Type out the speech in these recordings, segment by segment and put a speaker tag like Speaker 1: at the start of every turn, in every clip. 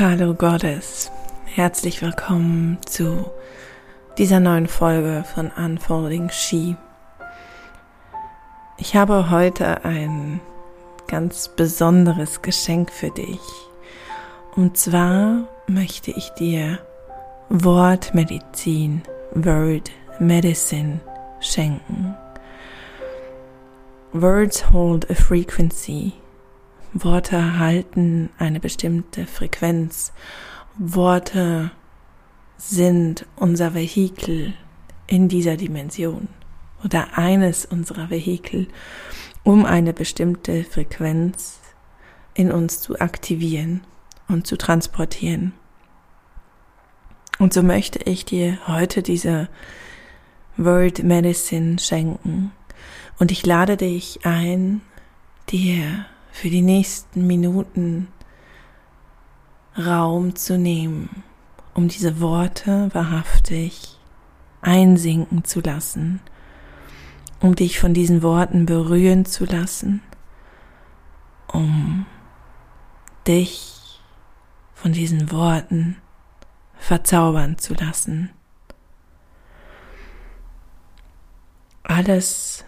Speaker 1: Hallo Goddess, herzlich willkommen zu dieser neuen Folge von Unfolding She. Ich habe heute ein ganz besonderes Geschenk für dich. Und zwar möchte ich dir Wortmedizin, Word Medicine schenken. Words hold a frequency Worte halten eine bestimmte Frequenz. Worte sind unser Vehikel in dieser Dimension oder eines unserer Vehikel, um eine bestimmte Frequenz in uns zu aktivieren und zu transportieren. Und so möchte ich dir heute diese Word Medicine schenken. Und ich lade dich ein, dir für die nächsten Minuten Raum zu nehmen, um diese Worte wahrhaftig einsinken zu lassen, um dich von diesen Worten berühren zu lassen, um dich von diesen Worten verzaubern zu lassen. Alles,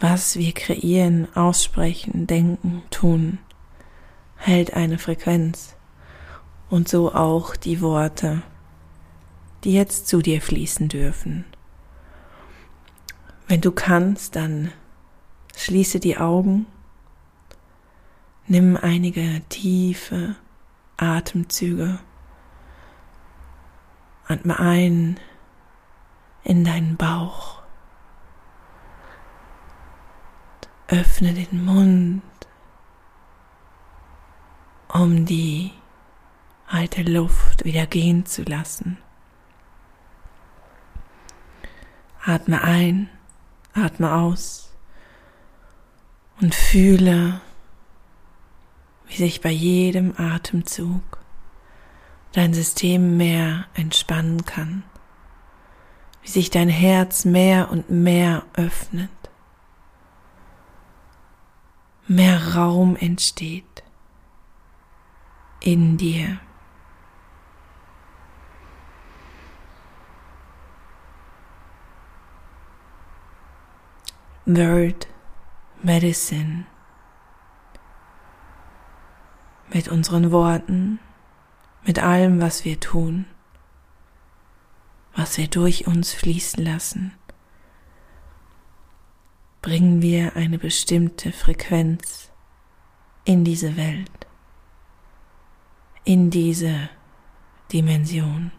Speaker 1: was wir kreieren, aussprechen, denken, tun, hält eine Frequenz. Und so auch die Worte, die jetzt zu dir fließen dürfen. Wenn du kannst, dann schließe die Augen, nimm einige tiefe Atemzüge, atme ein in deinen Bauch Öffne den Mund, um die alte Luft wieder gehen zu lassen. Atme ein, atme aus und fühle, wie sich bei jedem Atemzug dein System mehr entspannen kann, wie sich dein Herz mehr und mehr öffnet mehr Raum entsteht in dir. Word Medicine mit unseren Worten, mit allem, was wir tun, was wir durch uns fließen lassen bringen wir eine bestimmte Frequenz in diese Welt, in diese Dimension.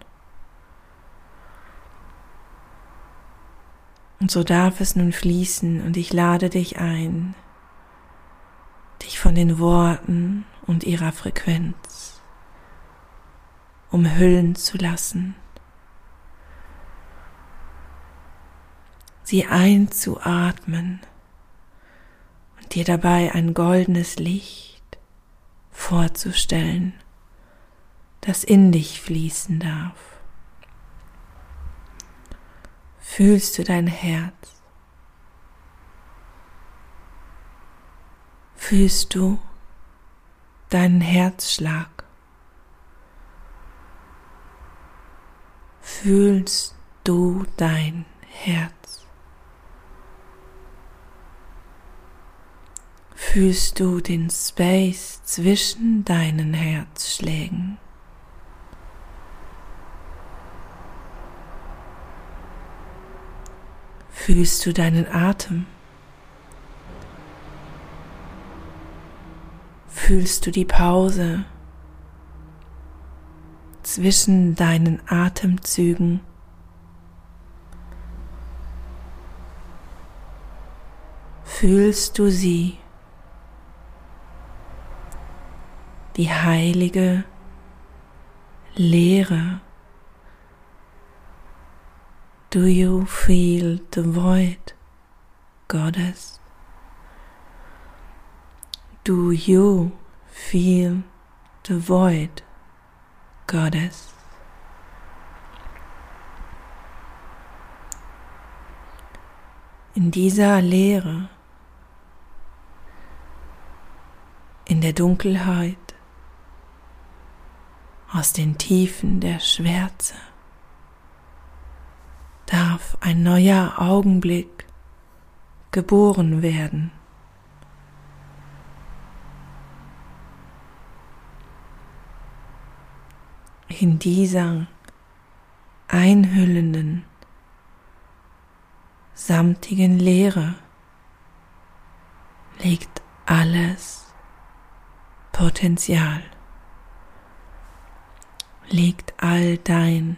Speaker 1: Und so darf es nun fließen und ich lade dich ein, dich von den Worten und ihrer Frequenz umhüllen zu lassen. Sie einzuatmen und dir dabei ein goldenes Licht vorzustellen, das in dich fließen darf. Fühlst du dein Herz? Fühlst du deinen Herzschlag? Fühlst du dein Herz? Fühlst du den Space zwischen deinen Herzschlägen. Fühlst du deinen Atem? Fühlst du die Pause zwischen deinen Atemzügen? Fühlst du sie? Die heilige Leere. Do you feel the void, Goddess? Do you feel the void, Goddess? In dieser Leere in der Dunkelheit, aus den Tiefen der Schwärze darf ein neuer Augenblick geboren werden. In dieser einhüllenden, samtigen Leere liegt alles Potenzial, liegt all dein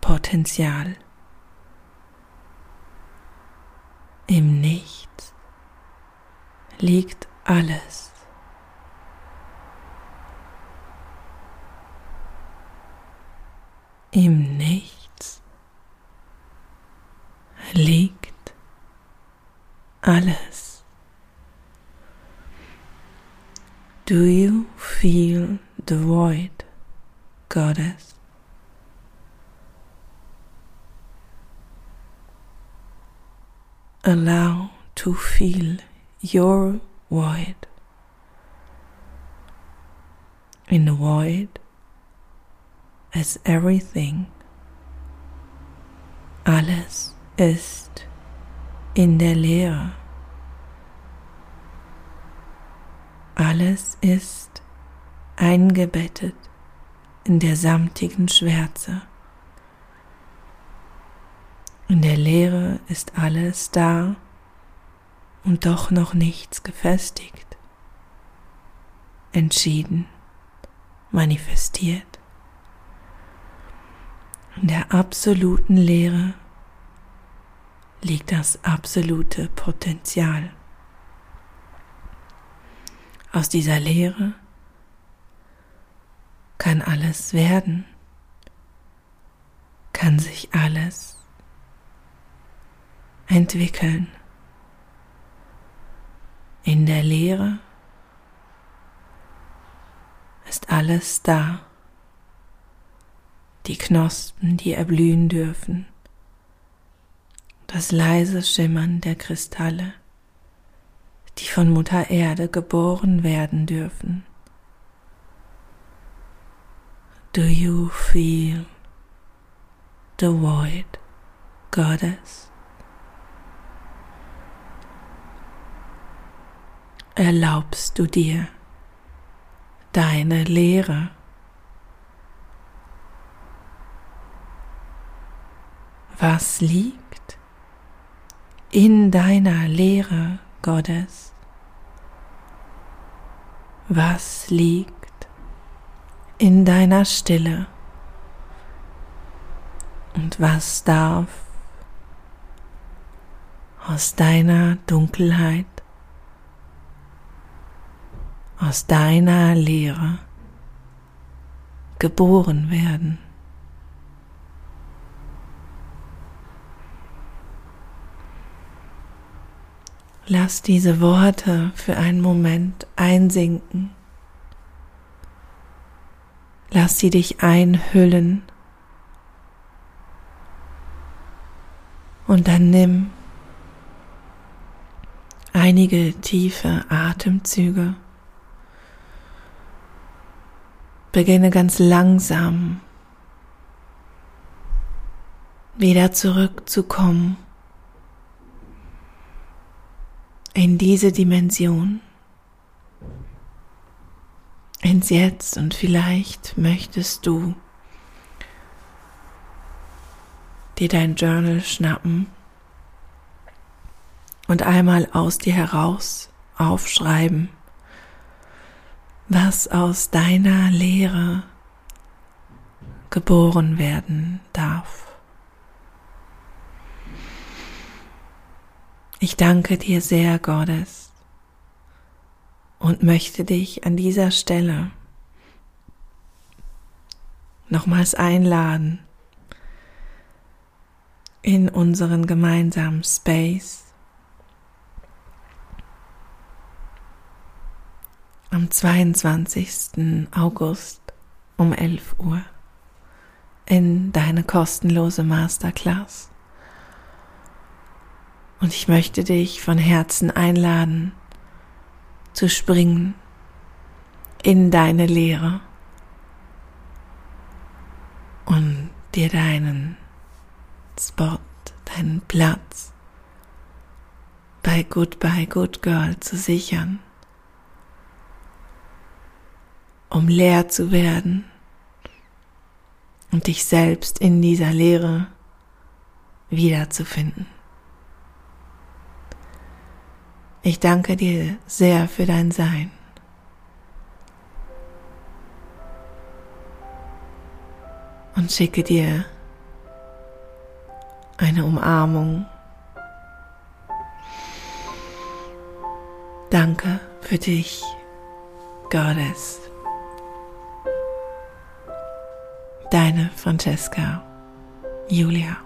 Speaker 1: Potenzial. Im Nichts liegt alles. Im Nichts liegt alles. Do you feel the void, Goddess? Allow to feel your void. In the void as everything. Alles ist in der Leere. Alles ist eingebettet in der samtigen Schwärze. In der Leere ist alles da und doch noch nichts gefestigt, entschieden, manifestiert. In der absoluten Leere liegt das absolute Potenzial. Aus dieser Leere kann alles werden, kann sich alles entwickeln. In der Leere ist alles da. Die Knospen, die erblühen dürfen. Das leise Schimmern der Kristalle, die von Mutter Erde geboren werden dürfen. Do you feel the void, Goddess? erlaubst du dir deine Lehre. Was liegt in deiner Lehre Gottes? Was liegt in deiner Stille? Und was darf aus deiner Dunkelheit aus deiner Lehre geboren werden. Lass diese Worte für einen Moment einsinken. Lass sie dich einhüllen. Und dann nimm einige tiefe Atemzüge. Beginne ganz langsam wieder zurückzukommen in diese Dimension, ins Jetzt und vielleicht möchtest du dir dein Journal schnappen und einmal aus dir heraus aufschreiben, was aus deiner Lehre geboren werden darf. Ich danke dir sehr, Gottes, und möchte dich an dieser Stelle nochmals einladen in unseren gemeinsamen Space am 22. August um 11 Uhr in deine kostenlose Masterclass. Und ich möchte dich von Herzen einladen, zu springen in deine Lehre und dir deinen Spot, deinen Platz bei Goodbye Good Girl zu sichern, um leer zu werden und dich selbst in dieser Lehre wiederzufinden. Ich danke dir sehr für dein Sein. Und schicke dir eine Umarmung. Danke für dich, Goddess. Deine Francesca Julia.